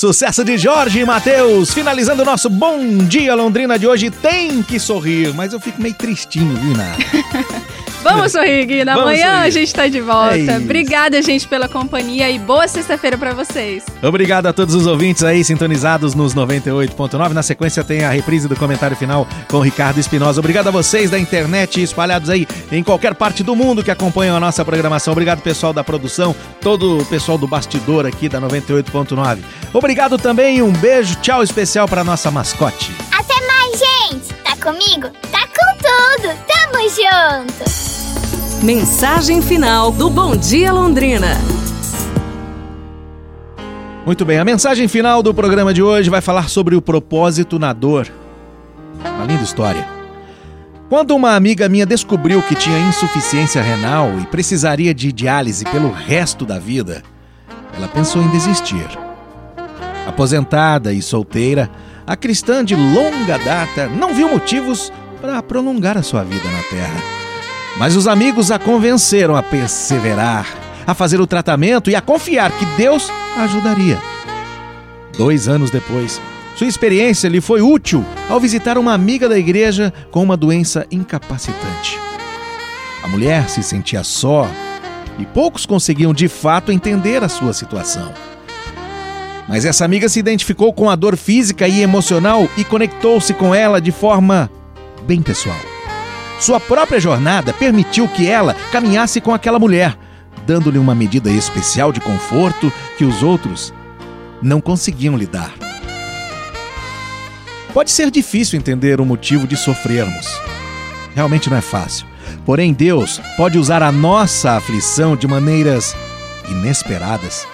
Sucesso de Jorge e Matheus, finalizando o nosso Bom Dia Londrina de hoje. Tem que sorrir, mas eu fico meio tristinho, viu? Vamos sorrir, Guina. Vamos Amanhã sorrir. a gente tá de volta. É. Obrigada, gente, pela companhia e boa sexta-feira pra vocês. Obrigado a todos os ouvintes aí sintonizados nos 98.9. Na sequência tem a reprise do comentário final com Ricardo Espinosa. Obrigado a vocês da internet espalhados aí em qualquer parte do mundo que acompanham a nossa programação. Obrigado pessoal da produção, todo o pessoal do bastidor aqui da 98.9. Obrigado também e um beijo, tchau especial para nossa mascote. Até mais, gente! Tá comigo? Tá! Junto! Mensagem final do Bom Dia Londrina. Muito bem, a mensagem final do programa de hoje vai falar sobre o propósito na dor. Uma linda história. Quando uma amiga minha descobriu que tinha insuficiência renal e precisaria de diálise pelo resto da vida, ela pensou em desistir. Aposentada e solteira, a cristã de longa data não viu motivos para prolongar a sua vida na Terra. Mas os amigos a convenceram a perseverar, a fazer o tratamento e a confiar que Deus a ajudaria. Dois anos depois, sua experiência lhe foi útil ao visitar uma amiga da igreja com uma doença incapacitante. A mulher se sentia só e poucos conseguiam de fato entender a sua situação. Mas essa amiga se identificou com a dor física e emocional e conectou-se com ela de forma bem pessoal. Sua própria jornada permitiu que ela caminhasse com aquela mulher, dando-lhe uma medida especial de conforto que os outros não conseguiam lhe dar. Pode ser difícil entender o motivo de sofrermos. Realmente não é fácil. Porém, Deus pode usar a nossa aflição de maneiras inesperadas.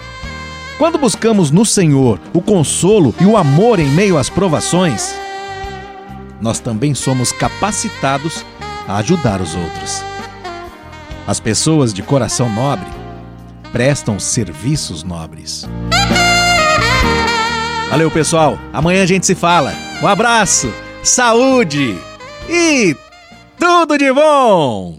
Quando buscamos no Senhor o consolo e o amor em meio às provações, nós também somos capacitados a ajudar os outros. As pessoas de coração nobre prestam serviços nobres. Valeu, pessoal. Amanhã a gente se fala. Um abraço, saúde e tudo de bom!